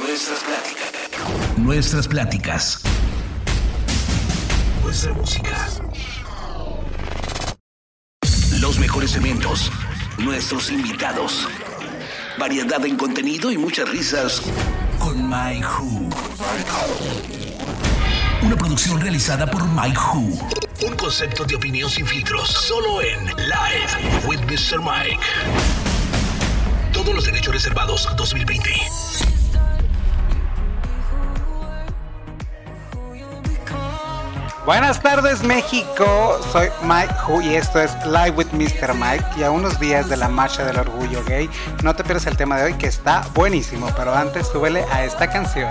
Nuestras pláticas. Nuestras pláticas. Nuestra música. Los mejores eventos. Nuestros invitados. Variedad en contenido y muchas risas con Mike Who. Una producción realizada por Mike Who. Un concepto de opinión sin filtros, solo en Live with Mr. Mike. Todos los derechos reservados 2020. Buenas tardes México, soy Mike Hu y esto es Live with Mr. Mike y a unos días de la marcha del orgullo gay, no te pierdas el tema de hoy que está buenísimo, pero antes súbele a esta canción.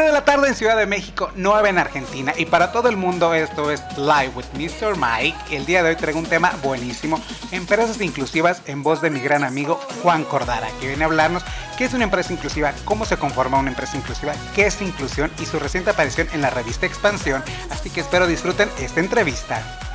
De la tarde en Ciudad de México, 9 en Argentina. Y para todo el mundo esto es Live with Mr. Mike. El día de hoy traigo un tema buenísimo, empresas inclusivas en voz de mi gran amigo Juan Cordara, que viene a hablarnos qué es una empresa inclusiva, cómo se conforma una empresa inclusiva, qué es inclusión y su reciente aparición en la revista Expansión. Así que espero disfruten esta entrevista.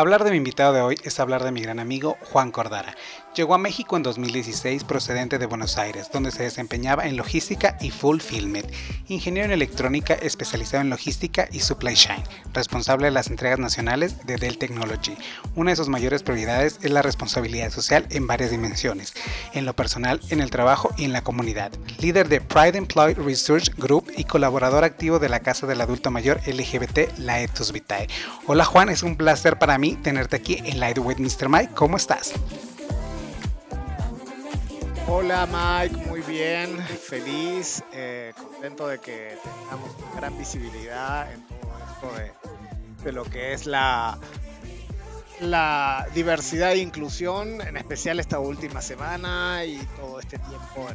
Hablar de mi invitado de hoy es hablar de mi gran amigo Juan Cordara. Llegó a México en 2016 procedente de Buenos Aires, donde se desempeñaba en logística y fulfillment, ingeniero en electrónica especializado en logística y supply chain, responsable de las entregas nacionales de Dell Technology. Una de sus mayores prioridades es la responsabilidad social en varias dimensiones, en lo personal, en el trabajo y en la comunidad. Líder de Pride Employee Research Group y colaborador activo de la Casa del Adulto Mayor LGBT, la Ethos Vitae. Hola Juan, es un placer para mí tenerte aquí en Light with Mr. Mike. ¿Cómo estás? Hola Mike, muy bien, feliz, eh, contento de que tengamos gran visibilidad en todo esto de, lo que es la, la diversidad e inclusión, en especial esta última semana y todo este tiempo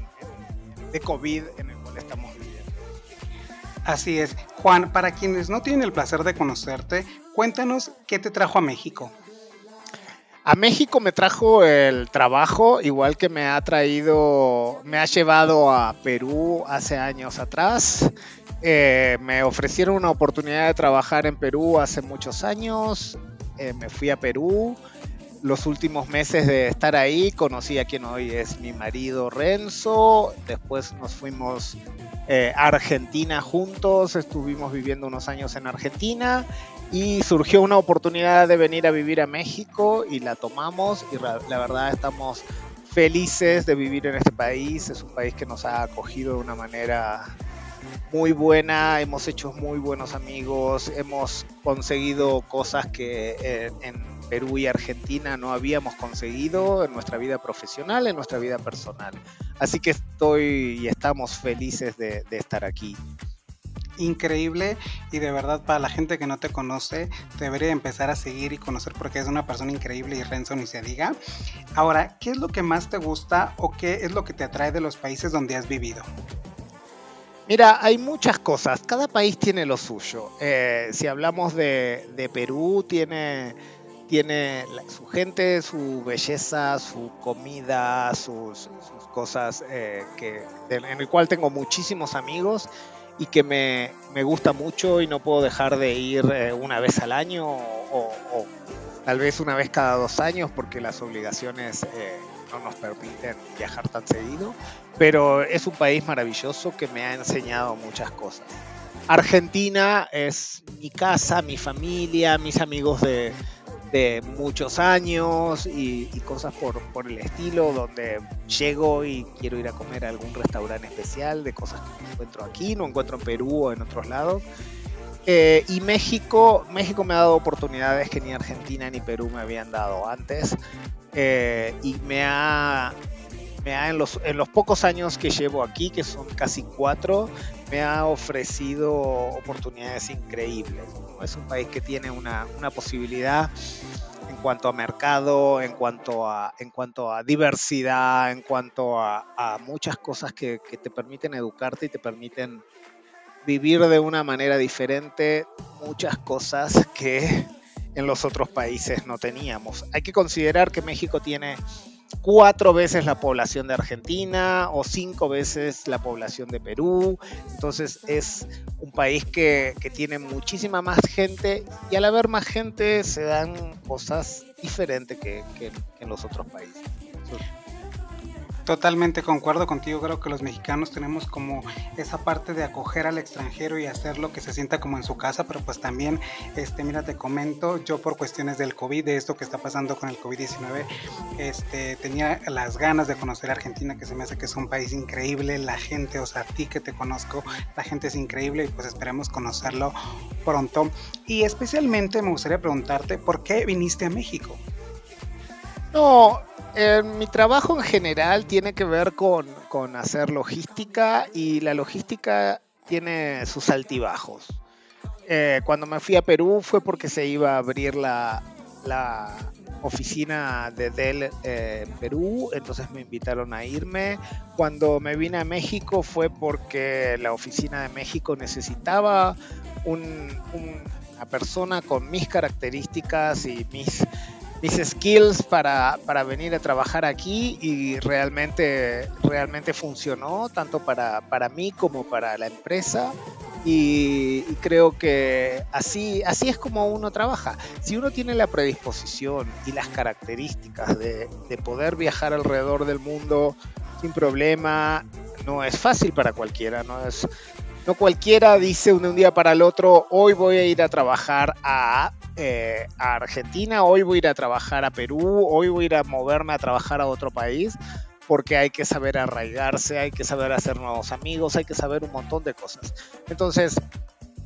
de COVID en el cual estamos viviendo. Así es. Juan, para quienes no tienen el placer de conocerte, cuéntanos qué te trajo a México. A México me trajo el trabajo, igual que me ha traído, me ha llevado a Perú hace años atrás. Eh, me ofrecieron una oportunidad de trabajar en Perú hace muchos años. Eh, me fui a Perú. Los últimos meses de estar ahí conocí a quien hoy es mi marido Renzo. Después nos fuimos eh, Argentina juntos, estuvimos viviendo unos años en Argentina y surgió una oportunidad de venir a vivir a México y la tomamos y la verdad estamos felices de vivir en este país, es un país que nos ha acogido de una manera muy buena, hemos hecho muy buenos amigos, hemos conseguido cosas que eh, en Perú y Argentina no habíamos conseguido en nuestra vida profesional, en nuestra vida personal. Así que estoy y estamos felices de, estar aquí increíble y de verdad para la gente que no te conoce debería empezar a seguir y conocer porque es una persona increíble y Renzo ni se diga. Ahora, ¿qué es lo que más te gusta o qué es lo que te atrae de los países donde has vivido? Mira, hay muchas cosas, cada país tiene lo suyo. Eh, si hablamos de, de Perú, tiene tiene su gente, su belleza, su comida, sus, cosas eh, que, en el cual tengo muchísimos amigos y que me, gusta mucho y no puedo dejar de ir eh, una vez al año o, tal vez una vez cada dos años porque las obligaciones eh, no nos permiten viajar tan seguido. Pero es un país maravilloso que me ha enseñado muchas cosas. Argentina es mi casa, mi familia, mis amigos de, de muchos años y, cosas por, por, el estilo, donde llego y quiero ir a comer a algún restaurante especial de cosas que no encuentro aquí, no encuentro en Perú o en otros lados. Eh, y México, México me ha dado oportunidades que ni Argentina ni Perú me habían dado antes. Eh, y me ha, me ha en, los, en los pocos años que llevo aquí, que son casi cuatro, me ha ofrecido oportunidades increíbles. Es un país que tiene una, posibilidad en cuanto a mercado, en cuanto a, en cuanto a diversidad, en cuanto a, muchas cosas que, te permiten educarte y te permiten vivir de una manera diferente muchas cosas que en los otros países no teníamos. Hay que considerar que México tiene cuatro veces la población de Argentina o cinco veces la población de Perú. Entonces es un país que, tiene muchísima más gente y al haber más gente se dan cosas diferentes que, que en los otros países. Totalmente concuerdo contigo, creo que los mexicanos tenemos como esa parte de acoger al extranjero y hacerlo que se sienta como en su casa, pero pues también, este, mira, te comento, yo por cuestiones del COVID, de esto que está pasando con el COVID-19, este, tenía las ganas de conocer Argentina, que se me hace que es un país increíble, la gente, o sea, a ti que te conozco, la gente es increíble y pues esperemos conocerlo pronto. Y especialmente me gustaría preguntarte, ¿por qué viniste a México? No, mi trabajo en general tiene que ver con, hacer logística y la logística tiene sus altibajos. Eh, cuando me fui a Perú fue porque se iba a abrir la, oficina de Dell eh, Perú, entonces me invitaron a irme. Cuando me vine a México fue porque la oficina de México necesitaba una persona con mis características y mis mis skills para, venir a trabajar aquí y realmente, realmente funcionó, tanto para, mí como para la empresa. Y, creo que así, así es como uno trabaja. Si uno tiene la predisposición y las características de, de poder viajar alrededor del mundo sin problema, no es fácil para cualquiera, no es, no cualquiera dice de un día para el otro, hoy voy a ir a trabajar eh, a, Argentina, hoy voy a ir a trabajar a Perú, hoy voy a moverme a trabajar a otro país, porque hay que saber arraigarse, hay que saber hacer nuevos amigos, hay que saber un montón de cosas. Entonces,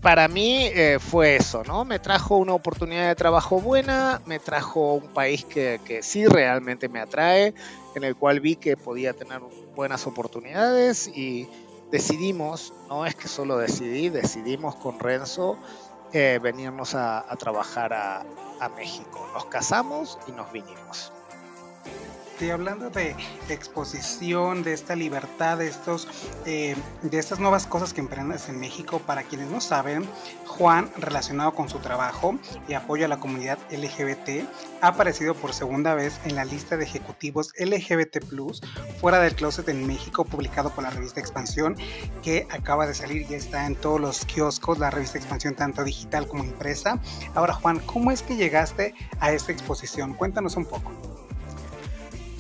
para mí eh, fue eso, ¿no? Me trajo una oportunidad de trabajo buena, me trajo un país que, que, sí realmente me atrae, en el cual vi que podía tener buenas oportunidades y decidimos, no es que solo decidí, decidimos con Renzo eh, venirnos a, trabajar a, a México. Nos casamos y nos vinimos hablando de exposición, de esta libertad, de, estos, eh, de estas nuevas cosas que emprendes en México, para quienes no saben, Juan, relacionado con su trabajo y apoyo a la comunidad LGBT, ha aparecido por segunda vez en la lista de ejecutivos LGBT fuera del closet en México, publicado por la revista Expansión, que acaba de salir y está en todos los kioscos, la revista Expansión, tanto digital como impresa. Ahora, Juan, ¿cómo es que llegaste a esta exposición? Cuéntanos un poco.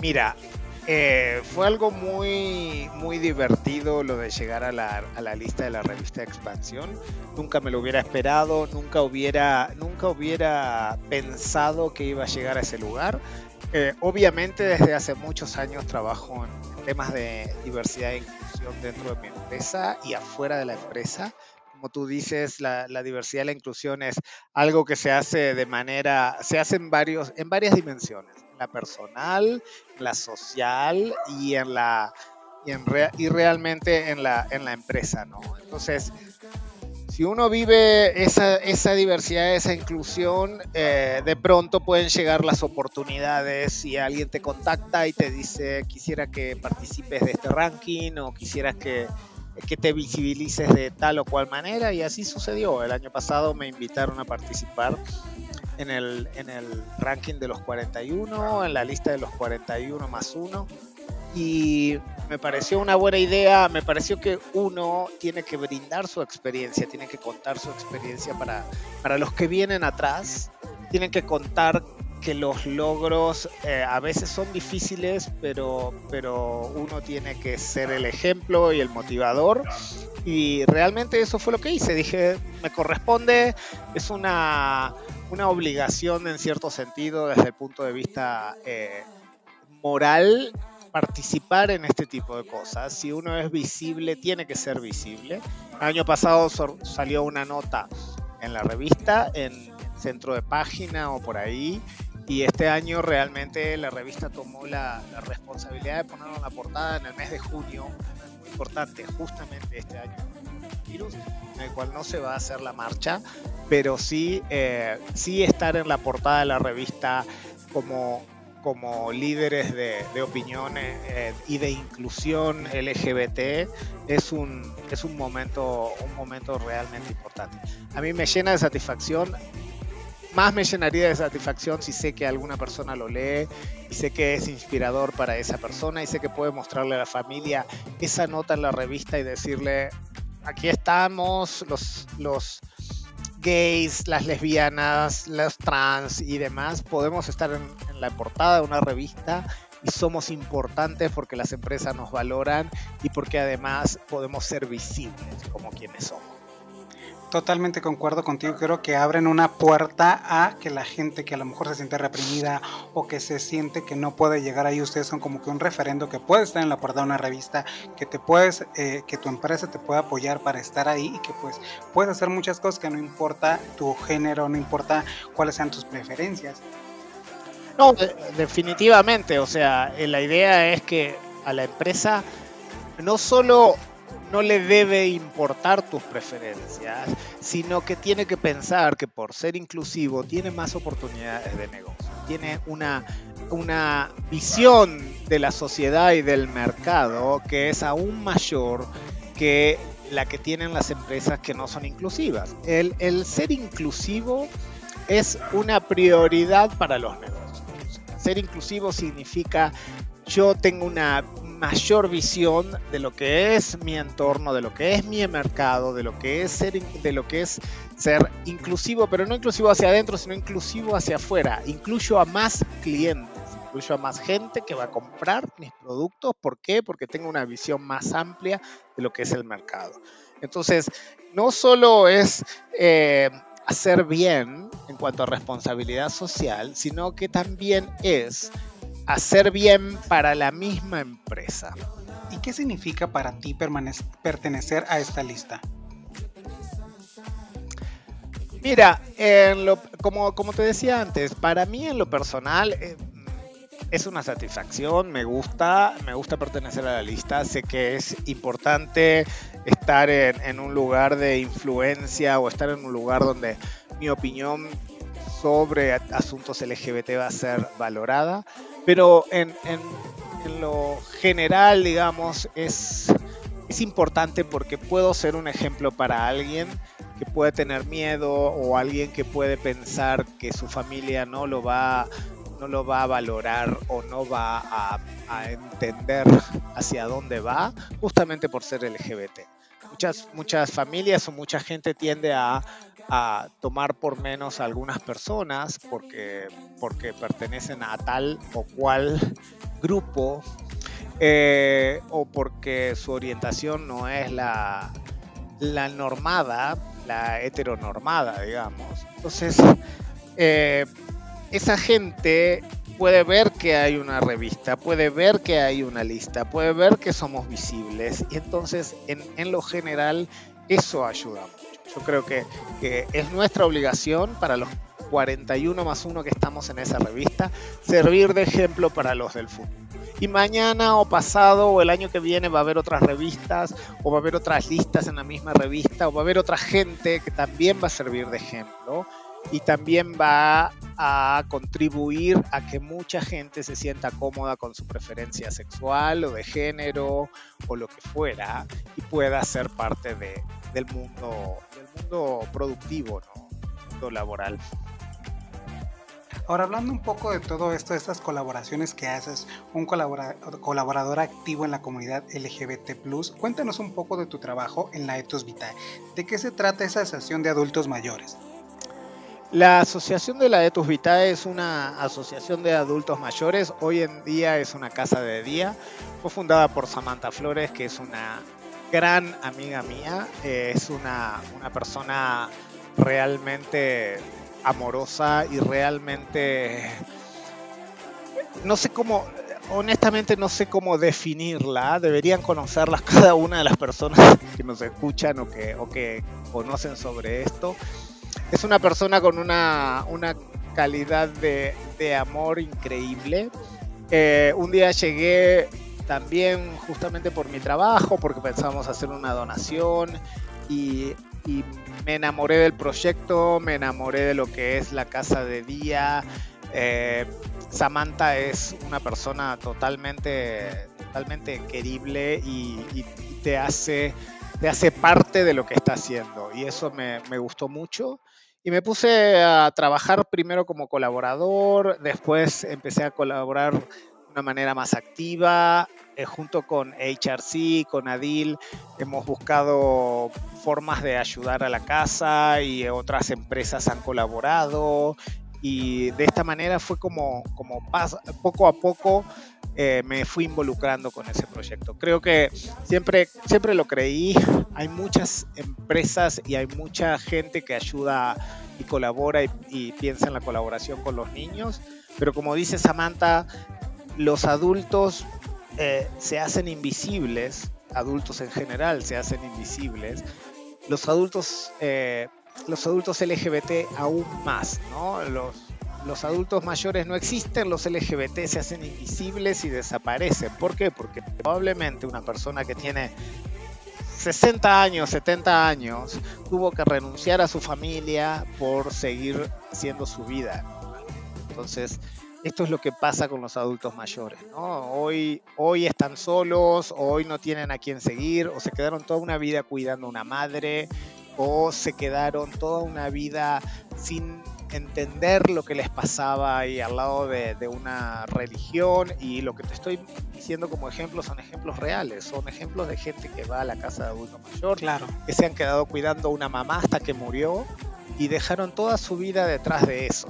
Mira, eh, fue algo muy, muy divertido lo de llegar a la, lista de la revista Expansión. Nunca me lo hubiera esperado, nunca hubiera, nunca hubiera pensado que iba a llegar a ese lugar. Eh, obviamente desde hace muchos años trabajo en temas de diversidad e inclusión dentro de mi empresa y afuera de la empresa. Como tú dices, la, diversidad la inclusión es algo que se hace de manera, se hace en, varios, en varias dimensiones la personal, la social y en la y, en realmente en la, en la empresa, ¿no? Entonces, si uno vive esa, esa diversidad, esa inclusión, eh, de pronto pueden llegar las oportunidades si alguien te contacta y te dice quisiera que participes de este ranking o quisieras que, que te visibilices de tal o cual manera y así sucedió. El año pasado me invitaron a participar en el, en el ranking de los 41, en la lista de los 41 más 1. Y me pareció una buena idea, me pareció que uno tiene que brindar su experiencia, tiene que contar su experiencia para, para los que vienen atrás, tienen que contar que los logros eh, a veces son difíciles, pero, pero uno tiene que ser el ejemplo y el motivador. Y realmente eso fue lo que hice. Dije, me corresponde, es una, una obligación en cierto sentido desde el punto de vista eh, moral participar en este tipo de cosas. Si uno es visible, tiene que ser visible. El año pasado salió una nota en la revista, en centro de página o por ahí, y este año realmente la revista tomó la, responsabilidad de ponerlo en la portada en el mes de junio, muy importante, justamente este año, en el cual no se va a hacer la marcha, pero sí, eh, sí estar en la portada de la revista como, como líderes de, de opiniones eh, y de inclusión LGBT es un, es un momento, un momento realmente importante. A mí me llena de satisfacción más me llenaría de satisfacción si sé que alguna persona lo lee y sé que es inspirador para esa persona y sé que puede mostrarle a la familia esa nota en la revista y decirle, aquí estamos, los, los gays, las lesbianas, los trans y demás, podemos estar en, en la portada de una revista y somos importantes porque las empresas nos valoran y porque además podemos ser visibles como quienes somos. Totalmente concuerdo contigo, creo que abren una puerta a que la gente que a lo mejor se siente reprimida o que se siente que no puede llegar ahí, ustedes son como que un referendo que puede estar en la puerta de una revista, que te puedes, eh, que tu empresa te puede apoyar para estar ahí y que pues puedes hacer muchas cosas que no importa tu género, no importa cuáles sean tus preferencias. No, definitivamente, o sea, eh, la idea es que a la empresa no solo no le debe importar tus preferencias, sino que tiene que pensar que por ser inclusivo tiene más oportunidades de negocio, tiene una, una visión de la sociedad y del mercado que es aún mayor que la que tienen las empresas que no son inclusivas. El, el ser inclusivo es una prioridad para los negocios. Ser inclusivo significa yo tengo una mayor visión de lo que es mi entorno, de lo que es mi mercado, de lo que es ser, de lo que es ser inclusivo, pero no inclusivo hacia adentro, sino inclusivo hacia afuera. Incluyo a más clientes, incluyo a más gente que va a comprar mis productos. ¿Por qué? Porque tengo una visión más amplia de lo que es el mercado. Entonces, no solo es eh, hacer bien en cuanto a responsabilidad social, sino que también es hacer bien para la misma empresa. ¿Y qué significa para ti pertenecer a esta lista? Mira, como, como, te decía antes, para mí en lo personal eh, es una satisfacción, me gusta, me gusta pertenecer a la lista, sé que es importante estar en, en un lugar de influencia o estar en un lugar donde mi opinión sobre asuntos LGBT va a ser valorada, pero en, lo general, digamos, es, es importante porque puedo ser un ejemplo para alguien que puede tener miedo o alguien que puede pensar que su familia no lo va no lo va a valorar o no va a, a entender hacia dónde va justamente por ser LGBT. Muchas, muchas familias o mucha gente tiende a a tomar por menos algunas personas porque, porque pertenecen a tal o cual grupo eh, o porque su orientación no es la, la normada, la heteronormada, digamos. Entonces, eh, esa gente puede ver que hay una revista, puede ver que hay una lista, puede ver que somos visibles y entonces en, en lo general eso ayuda yo creo que, es nuestra obligación para los 41 más 1 que estamos en esa revista, servir de ejemplo para los del fútbol. Y mañana o pasado o el año que viene va a haber otras revistas o va a haber otras listas en la misma revista o va a haber otra gente que también va a servir de ejemplo y también va a contribuir a que mucha gente se sienta cómoda con su preferencia sexual o de género o lo que fuera y pueda ser parte de, del mundo mundo productivo, ¿no? mundo laboral. Ahora, hablando un poco de todo esto, de estas colaboraciones que haces, un colaborador, activo en la comunidad LGBT, cuéntanos un poco de tu trabajo en la Ethos Vitae. ¿De qué se trata esa asociación de adultos mayores? La Asociación de la Ethos Vitae es una asociación de adultos mayores. Hoy en día es una casa de día. Fue fundada por Samantha Flores, que es una gran amiga mía, es una, persona realmente amorosa y realmente no sé cómo honestamente no sé cómo definirla. Deberían conocerlas cada una de las personas que nos escuchan o que, o que conocen sobre esto. Es una persona con una, una calidad de, amor increíble. Eh, un día llegué también justamente por mi trabajo, porque pensamos hacer una donación y, me enamoré del proyecto, me enamoré de lo que es la casa de día. Eh, Samantha es una persona totalmente, totalmente querible y, te, hace, te hace parte de lo que está haciendo y eso me, gustó mucho Y me puse a trabajar primero como colaborador, después empecé a colaborar una manera más activa, eh, junto con HRC, con Adil, hemos buscado formas de ayudar a la casa y otras empresas han colaborado y de esta manera fue como, como poco a poco eh, me fui involucrando con ese proyecto. Creo que siempre, siempre lo creí, hay muchas empresas y hay mucha gente que ayuda y colabora y, piensa en la colaboración con los niños, pero como dice Samantha, los adultos eh, se hacen invisibles, adultos en general se hacen invisibles, los adultos eh, los adultos LGBT aún más, ¿no? Los, los adultos mayores no existen, los LGBT se hacen invisibles y desaparecen. ¿Por qué? Porque probablemente una persona que tiene 60 años, 70 años, tuvo que renunciar a su familia por seguir haciendo su vida. Entonces, esto es lo que pasa con los adultos mayores, ¿no? Hoy, hoy están solos, hoy no tienen a quién seguir, o se quedaron toda una vida cuidando a una madre, o se quedaron toda una vida sin entender lo que les pasaba ahí al lado de, una religión y lo que te estoy diciendo como ejemplos son ejemplos reales, son ejemplos de gente que va a la casa de adulto mayor, claro. que se han quedado cuidando a una mamá hasta que murió y dejaron toda su vida detrás de eso.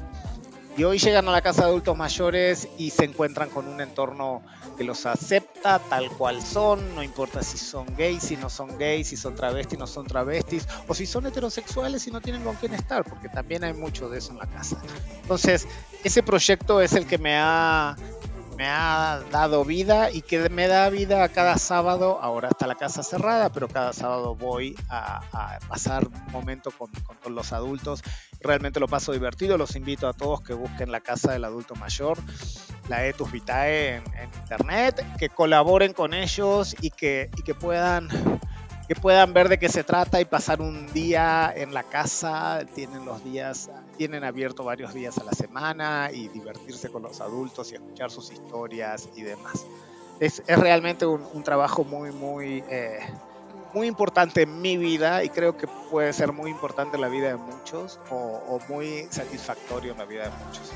Y hoy llegan a la casa de adultos mayores y se encuentran con un entorno que los acepta tal cual son, no importa si son gays, si no son gays, si son travestis, no son travestis, o si son heterosexuales y no tienen con quién estar, porque también hay mucho de eso en la casa. Entonces, ese proyecto es el que me ha me ha dado vida y que me da vida cada sábado. Ahora está la casa cerrada, pero cada sábado voy a, pasar un momento con, con, los adultos. Realmente lo paso divertido. Los invito a todos que busquen la casa del adulto mayor, la Etus Vitae en, en internet, que colaboren con ellos y que, y que puedan que puedan ver de qué se trata y pasar un día en la casa. Tienen los días, tienen abierto varios días a la semana y divertirse con los adultos y escuchar sus historias y demás. Es, es realmente un, un, trabajo muy, muy, eh, muy importante en mi vida y creo que puede ser muy importante en la vida de muchos o, o muy satisfactorio en la vida de muchos.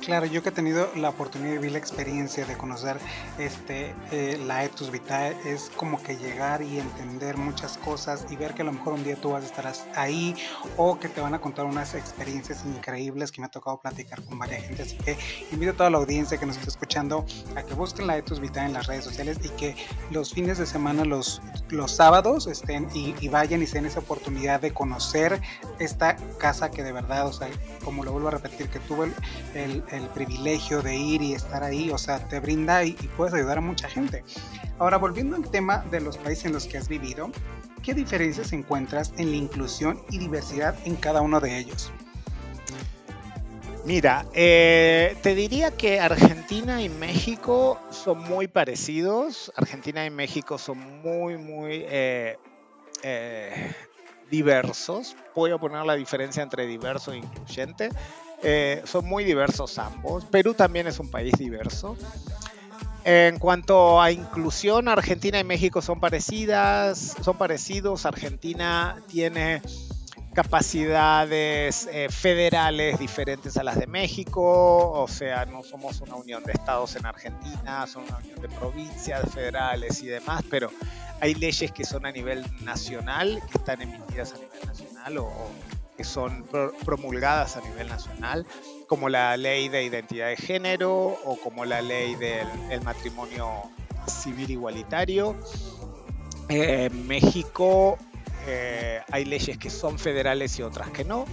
Claro, yo que he tenido la oportunidad de vivir la experiencia de conocer este, eh, la Etus Vitae, es como que llegar y entender muchas cosas y ver que a lo mejor un día tú vas a estar ahí o que te van a contar unas experiencias increíbles que me ha tocado platicar con varias gente. Así que invito a toda la audiencia que nos está escuchando a que busquen la Etus Vitae en las redes sociales y que los fines de semana, los, los sábados, estén y, y vayan y se den esa oportunidad de conocer esta casa que de verdad, o sea, como lo vuelvo a repetir, que tuve el el privilegio de ir y estar ahí, o sea, te brinda y, puedes ayudar a mucha gente. Ahora, volviendo al tema de los países en los que has vivido, ¿qué diferencias encuentras en la inclusión y diversidad en cada uno de ellos? Mira, eh, te diría que Argentina y México son muy parecidos. Argentina y México son muy, muy eh, eh, diversos. Voy a poner la diferencia entre diverso e incluyente. Eh, son muy diversos ambos. Perú también es un país diverso. En cuanto a inclusión, Argentina y México son parecidas, son parecidos. Argentina tiene capacidades eh, federales diferentes a las de México, o sea, no somos una unión de estados en Argentina, son una unión de provincias federales y demás, pero hay leyes que son a nivel nacional, que están emitidas a nivel nacional o, que son promulgadas a nivel nacional, como la ley de identidad de género o como la ley del matrimonio civil igualitario. Eh, en México eh, hay leyes que son federales y otras que no,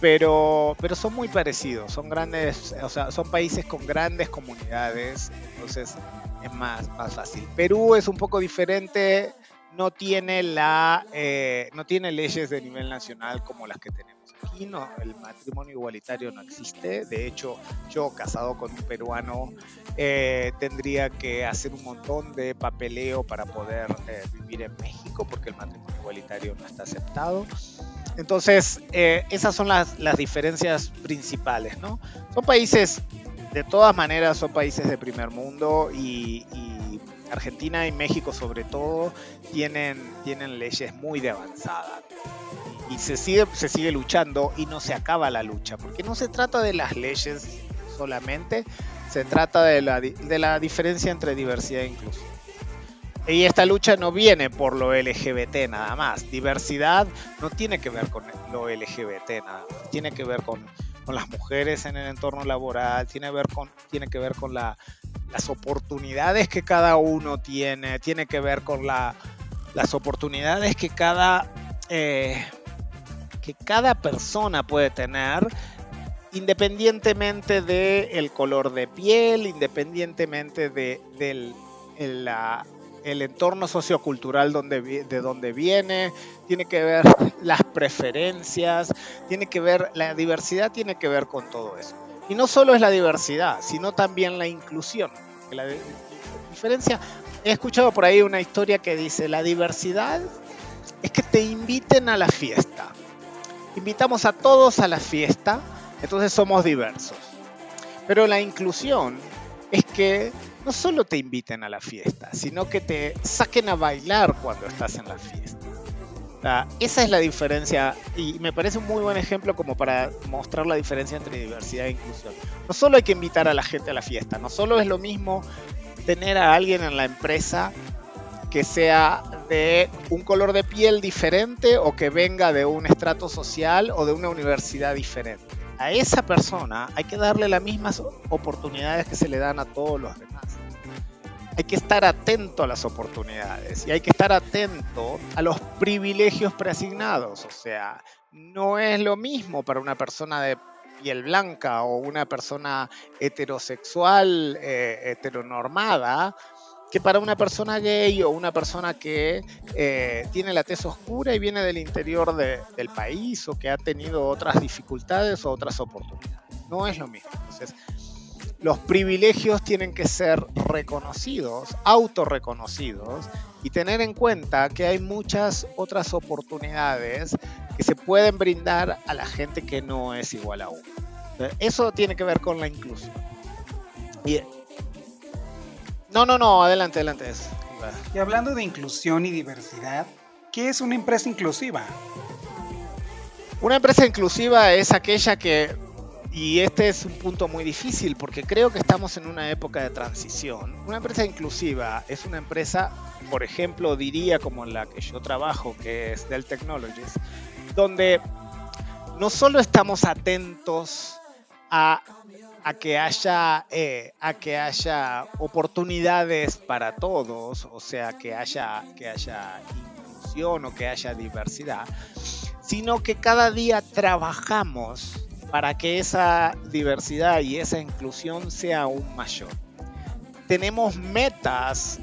pero, pero son muy parecidos, son grandes, o sea, son países con grandes comunidades, entonces es más, más fácil. Perú es un poco diferente no tiene, la, eh, no tiene leyes de nivel nacional como las que tenemos aquí. No, el matrimonio igualitario no existe. De hecho, yo casado con un peruano eh, tendría que hacer un montón de papeleo para poder eh, vivir en México porque el matrimonio igualitario no está aceptado. Entonces, esas son las, las diferencias principales, ¿no? Son países, de todas maneras, son países de primer mundo y Argentina y México sobre todo tienen, tienen leyes muy de avanzada. y se sigue, se sigue luchando y no se acaba la lucha, porque no se trata de las leyes solamente, se trata de la, de la diferencia entre diversidad e inclusión. Y esta lucha no viene por lo LGBT nada más. Diversidad no tiene que ver con lo LGBT nada más. Tiene que ver con, con las mujeres en el entorno laboral, tiene, ver con, tiene que ver con la, las oportunidades que cada uno tiene, tiene que ver con la, las oportunidades que cada, eh, que cada persona puede tener independientemente del color de piel, independientemente de, del el entorno sociocultural donde, de donde viene, tiene que ver las preferencias, tiene que ver, la diversidad tiene que ver con todo eso. Y no solo es la diversidad, sino también la inclusión. La diferencia, he escuchado por ahí una historia que dice, la diversidad es que te inviten a la fiesta. Invitamos a todos a la fiesta, entonces somos diversos. Pero la inclusión es que no solo te inviten a la fiesta, sino que te saquen a bailar cuando estás en la fiesta. Esa es la diferencia y me parece un muy buen ejemplo como para mostrar la diferencia entre diversidad e inclusión. No solo hay que invitar a la gente a la fiesta, no solo es lo mismo tener a alguien en la empresa que sea de un color de piel diferente o que venga de un estrato social o de una universidad diferente. A esa persona hay que darle las mismas oportunidades que se le dan a todos los hay que estar atento a las oportunidades y hay que estar atento a los privilegios preasignados. O sea, no es lo mismo para una persona de piel blanca o una persona heterosexual, eh, heteronormada, que para una persona gay o una persona que eh, tiene la tez oscura y viene del interior del país o que ha tenido otras dificultades o otras oportunidades. No es lo mismo. Entonces, los privilegios tienen que ser reconocidos, autorreconocidos y tener en cuenta que hay muchas otras oportunidades que se pueden brindar a la gente que no es igual a uno. Eso tiene que ver con la inclusión. No, no, no, adelante, adelante. Y hablando de inclusión y diversidad, ¿qué es una empresa inclusiva? Una empresa inclusiva es aquella que y este es un punto muy difícil porque creo que estamos en una época de transición. Una empresa inclusiva es una empresa, por ejemplo, diría como la que yo trabajo, que es Dell Technologies, donde no solo estamos atentos a, que haya, eh, a que haya oportunidades para todos, o sea, que haya, que haya inclusión o que haya diversidad, sino que cada día trabajamos para que esa diversidad y esa inclusión sea aún mayor. Tenemos metas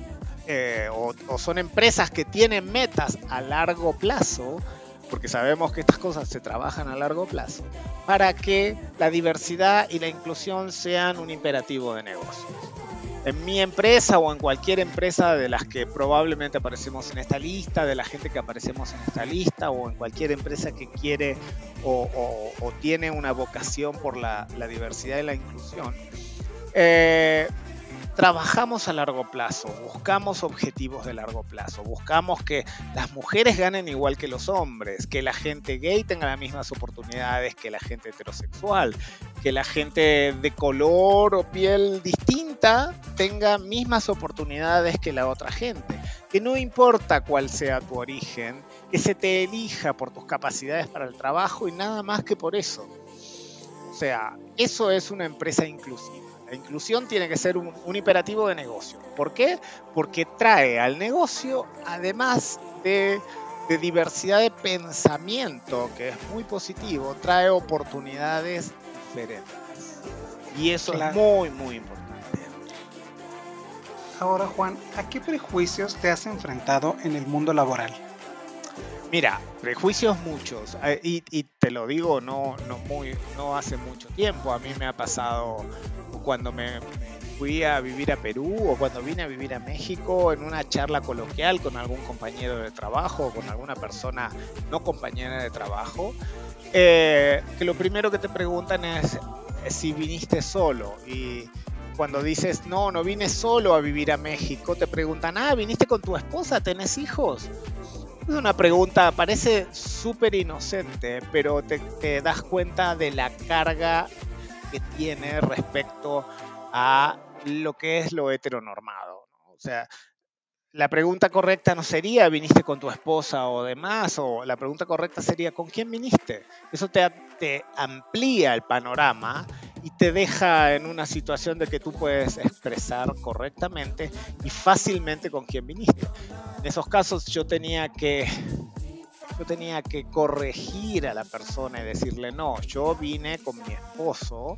eh, o, son empresas que tienen metas a largo plazo, porque sabemos que estas cosas se trabajan a largo plazo, para que la diversidad y la inclusión sean un imperativo de negocio en mi empresa o en cualquier empresa de las que probablemente aparecemos en esta lista, de la gente que aparecemos en esta lista, o en cualquier empresa que quiere o, tiene una vocación por la, diversidad y la inclusión, eh, trabajamos a largo plazo, buscamos objetivos de largo plazo, buscamos que las mujeres ganen igual que los hombres, que la gente gay tenga las mismas oportunidades que la gente heterosexual, que la gente de color o piel distinta tenga mismas oportunidades que la otra gente, que no importa cuál sea tu origen, que se te elija por tus capacidades para el trabajo y nada más que por eso. O sea, eso es una empresa inclusiva. La inclusión tiene que ser un, imperativo de negocio. ¿Por qué? Porque trae al negocio, además de, diversidad de pensamiento, que es muy positivo, trae oportunidades Y eso es muy, muy importante. Ahora, Juan, ¿a qué prejuicios te has enfrentado en el mundo laboral? Mira, prejuicios muchos, eh, y, y, te lo digo no, no, muy, no hace mucho tiempo, a mí me ha pasado cuando me, fui a vivir a Perú o cuando vine a vivir a México en una charla coloquial con algún compañero de trabajo o con alguna persona no compañera de trabajo, eh, que lo primero que te preguntan es si viniste solo y cuando dices no, no vine solo a vivir a México, te preguntan, ah, viniste con tu esposa, tenés hijos. Es una pregunta, parece súper inocente, pero te, te das cuenta de la carga que tiene respecto a lo que es lo heteronormado. O sea, la pregunta correcta no sería viniste con tu esposa o demás, o la pregunta correcta sería ¿con quién viniste? Eso te, te amplía el panorama y te deja en una situación de que tú puedes expresar correctamente y fácilmente con quién viniste. En esos casos yo tenía que yo tenía que corregir a la persona y decirle, no, yo vine con mi esposo,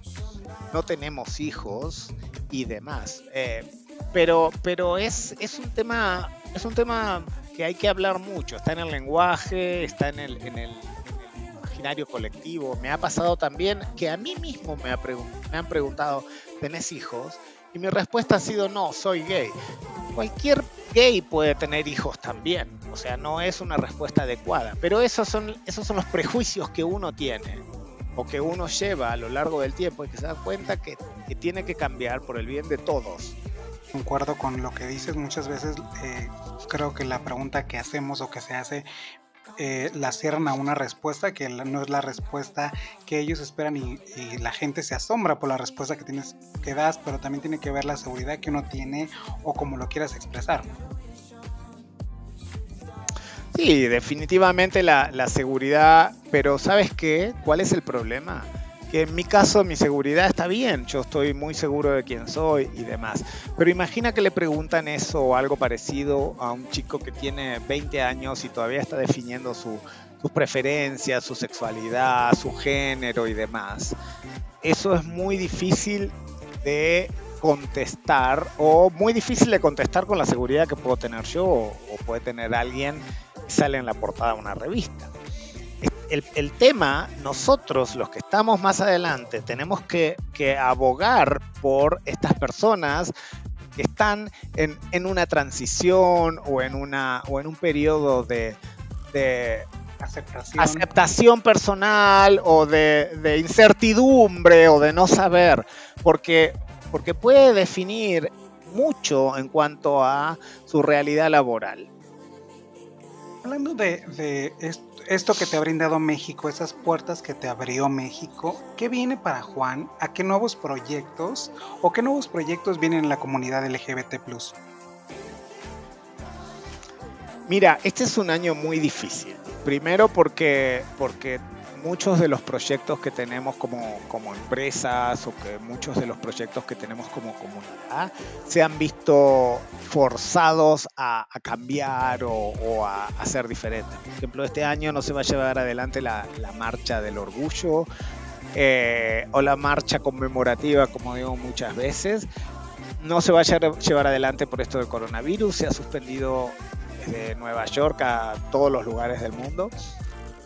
no tenemos hijos y demás. Eh, pero pero es, es, un tema, es un tema que hay que hablar mucho, está en el lenguaje, está en el, en el, imaginario colectivo. Me ha pasado también que a mí mismo me, me han preguntado, ¿tenés hijos? Y mi respuesta ha sido, no, soy gay. Cualquier gay puede tener hijos también, o sea, no es una respuesta adecuada, pero esos son, esos son los prejuicios que uno tiene o que uno lleva a lo largo del tiempo y que se da cuenta que, que tiene que cambiar por el bien de todos. Concuerdo con lo que dices, muchas veces eh, creo que la pregunta que hacemos o que se hace eh, la cierran a una respuesta que no es la respuesta que ellos esperan y, la gente se asombra por la respuesta que tienes que das, pero también tiene que ver la seguridad que uno tiene o como lo quieras expresar. Sí, definitivamente la, la seguridad, pero ¿sabes qué? ¿Cuál es el problema? en mi caso mi seguridad está bien, yo estoy muy seguro de quién soy y demás. Pero imagina que le preguntan eso o algo parecido a un chico que tiene 20 años y todavía está definiendo sus preferencias, su sexualidad, su género y demás. Eso es muy difícil de contestar o muy difícil de contestar con la seguridad que puedo tener yo o, puede tener alguien que sale en la portada de una revista el, tema, nosotros los que estamos más adelante, tenemos que, abogar por estas personas que están en, una transición o en, una, o en un periodo de, aceptación. personal o de, incertidumbre o de no saber, porque, porque puede definir mucho en cuanto a su realidad laboral. Hablando de, esto que te ha brindado México, esas puertas que te abrió México, ¿qué viene para Juan? ¿A qué nuevos proyectos o qué nuevos proyectos vienen en la comunidad LGBT? Mira, este es un año muy difícil. Primero porque, porque muchos de los proyectos que tenemos como, como empresas o que muchos de los proyectos que tenemos como comunidad se han visto forzados a, cambiar o, a, ser diferentes. Por ejemplo, este año no se va a llevar adelante la, marcha del orgullo eh, o la marcha conmemorativa, como digo muchas veces. No se va a llevar adelante por esto del coronavirus, se ha suspendido desde Nueva York a todos los lugares del mundo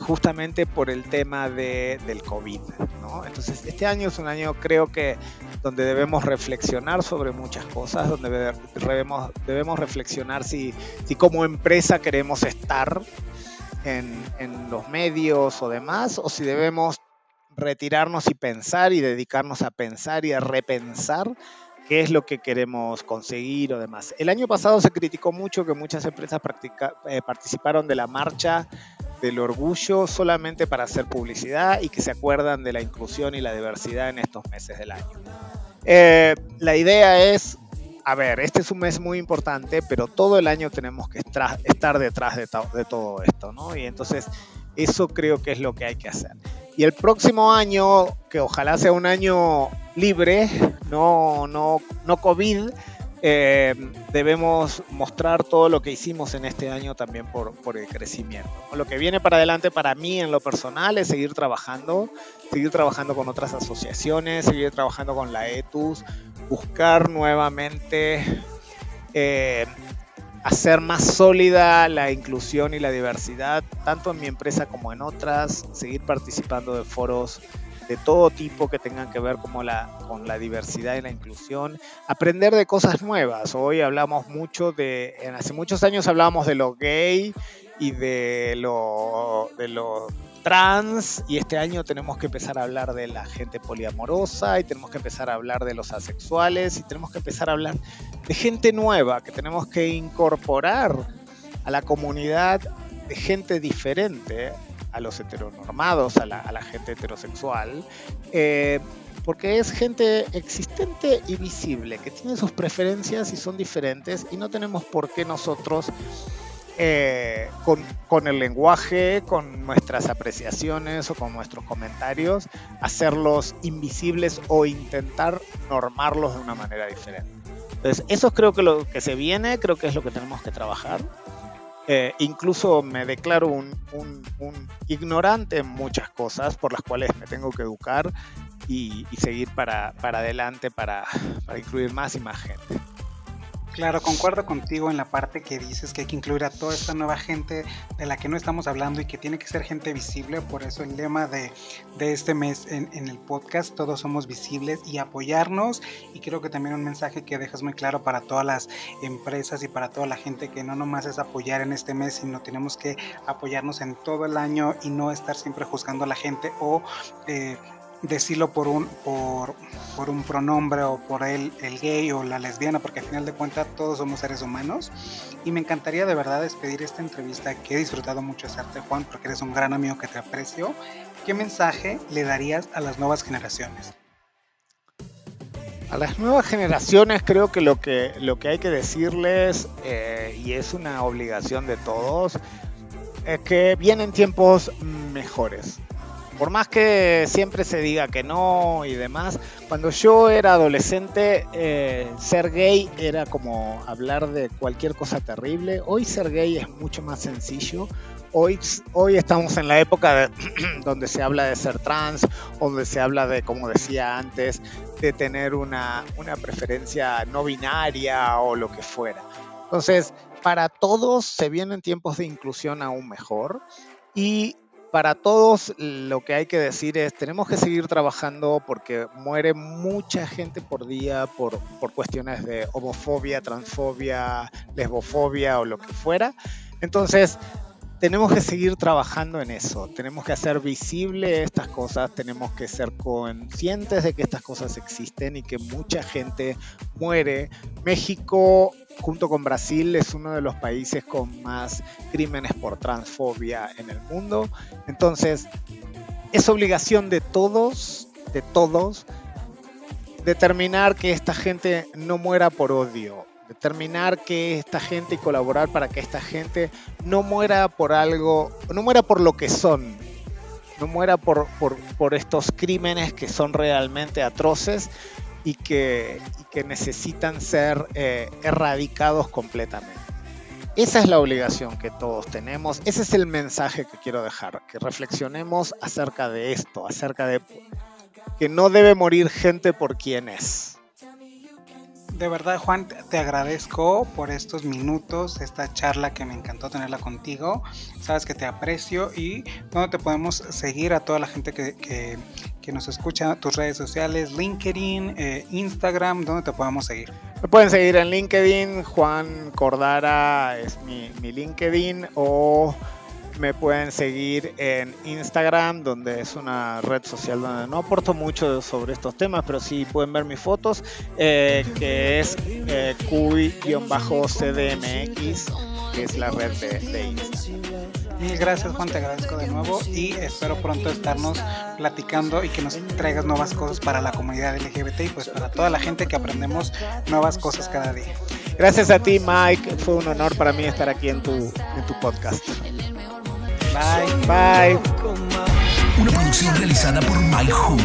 justamente por el tema de, del COVID. ¿no? Entonces, este año es un año, creo que, donde debemos reflexionar sobre muchas cosas, donde debemos, debemos reflexionar si, si como empresa queremos estar en, en los medios o demás, o si debemos retirarnos y pensar y dedicarnos a pensar y a repensar qué es lo que queremos conseguir o demás. El año pasado se criticó mucho que muchas empresas eh, participaron de la marcha del orgullo solamente para hacer publicidad y que se acuerdan de la inclusión y la diversidad en estos meses del año. Eh, la idea es, a ver, este es un mes muy importante, pero todo el año tenemos que estar detrás de, de todo esto, ¿no? Y entonces eso creo que es lo que hay que hacer. Y el próximo año, que ojalá sea un año libre, no, no, no COVID, eh, debemos mostrar todo lo que hicimos en este año también por, por, el crecimiento. Lo que viene para adelante para mí en lo personal es seguir trabajando, seguir trabajando con otras asociaciones, seguir trabajando con la ETUS, buscar nuevamente eh, hacer más sólida la inclusión y la diversidad, tanto en mi empresa como en otras, seguir participando de foros de todo tipo que tengan que ver como la, con la diversidad y la inclusión, aprender de cosas nuevas. Hoy hablamos mucho de, hace muchos años hablábamos de lo gay y de lo, de lo trans y este año tenemos que empezar a hablar de la gente poliamorosa y tenemos que empezar a hablar de los asexuales y tenemos que empezar a hablar de gente nueva que tenemos que incorporar a la comunidad gente diferente a los heteronormados, a la, gente heterosexual, eh, porque es gente existente y visible, que tiene sus preferencias y son diferentes y no tenemos por qué nosotros eh, con, el lenguaje, con nuestras apreciaciones o con nuestros comentarios, hacerlos invisibles o intentar normarlos de una manera diferente. Entonces, eso creo que lo que se viene, creo que es lo que tenemos que trabajar. Eh, incluso me declaro un, ignorante en muchas cosas por las cuales me tengo que educar y, seguir para, adelante para incluir más y más gente. Claro, concuerdo contigo en la parte que dices que hay que incluir a toda esta nueva gente de la que no estamos hablando y que tiene que ser gente visible. Por eso el lema de, este mes en, el podcast, todos somos visibles y apoyarnos. Y creo que también un mensaje que dejas muy claro para todas las empresas y para toda la gente que no nomás es apoyar en este mes, sino tenemos que apoyarnos en todo el año y no estar siempre juzgando a la gente o... Eh, decirlo por un, por, por, un pronombre o por el, el gay o la lesbiana, porque al final de cuentas todos somos seres humanos. Y me encantaría de verdad despedir esta entrevista que he disfrutado mucho hacerte, Juan, porque eres un gran amigo que te aprecio. ¿Qué mensaje le darías a las nuevas generaciones? A las nuevas generaciones creo que lo que, lo que hay que decirles, eh, y es una obligación de todos, es que vienen tiempos mejores por más que siempre se diga que no y demás, cuando yo era adolescente, eh, ser gay era como hablar de cualquier cosa terrible. Hoy ser gay es mucho más sencillo. Hoy, hoy estamos en la época donde se habla de ser trans, donde se habla de, como decía antes, de tener una, una preferencia no binaria o lo que fuera. Entonces, para todos se vienen tiempos de inclusión aún mejor y para todos lo que hay que decir es, tenemos que seguir trabajando porque muere mucha gente por día por, por cuestiones de homofobia, transfobia, lesbofobia o lo que fuera. Entonces, tenemos que seguir trabajando en eso, tenemos que hacer visible estas cosas, tenemos que ser conscientes de que estas cosas existen y que mucha gente muere. México junto con Brasil, es uno de los países con más crímenes por transfobia en el mundo. Entonces, es obligación de todos, de todos, determinar que esta gente no muera por odio, determinar que esta gente y colaborar para que esta gente no muera por algo, no muera por lo que son, no muera por, por estos crímenes que son realmente atroces y que, que necesitan ser eh, erradicados completamente. Esa es la obligación que todos tenemos, ese es el mensaje que quiero dejar, que reflexionemos acerca de esto, acerca de que no debe morir gente por quien es de verdad, Juan, te agradezco por estos minutos, esta charla que me encantó tenerla contigo. Sabes que te aprecio y donde te podemos seguir a toda la gente que, que, nos escucha, tus redes sociales, LinkedIn, eh, Instagram, ¿dónde te podemos seguir? Me pueden seguir en LinkedIn, Juan Cordara es mi, mi LinkedIn o me pueden seguir en Instagram, donde es una red social donde no aporto mucho sobre estos temas, pero sí pueden ver mis fotos, eh, que es eh, cuy-cdmx, que es la red de, de Instagram. Mil gracias Juan, te agradezco de nuevo y espero pronto estarnos platicando y que nos traigas nuevas cosas para la comunidad LGBT y pues para toda la gente que aprendemos nuevas cosas cada día. Gracias a ti Mike, fue un honor para mí estar aquí en tu, en tu podcast. Bye, bye. Una producción realizada por Mike Who.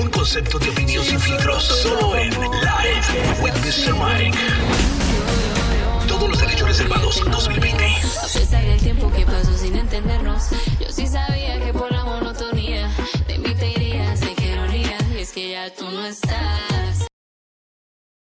Un concepto de opinión sin filtros, solo en Live with Mr. Mike. Todos los derechos reservados 2020. A pesar del tiempo que pasó sin entendernos, yo sí sabía que por la monotonía de mí te irías, sé que y es que ya tú no estás.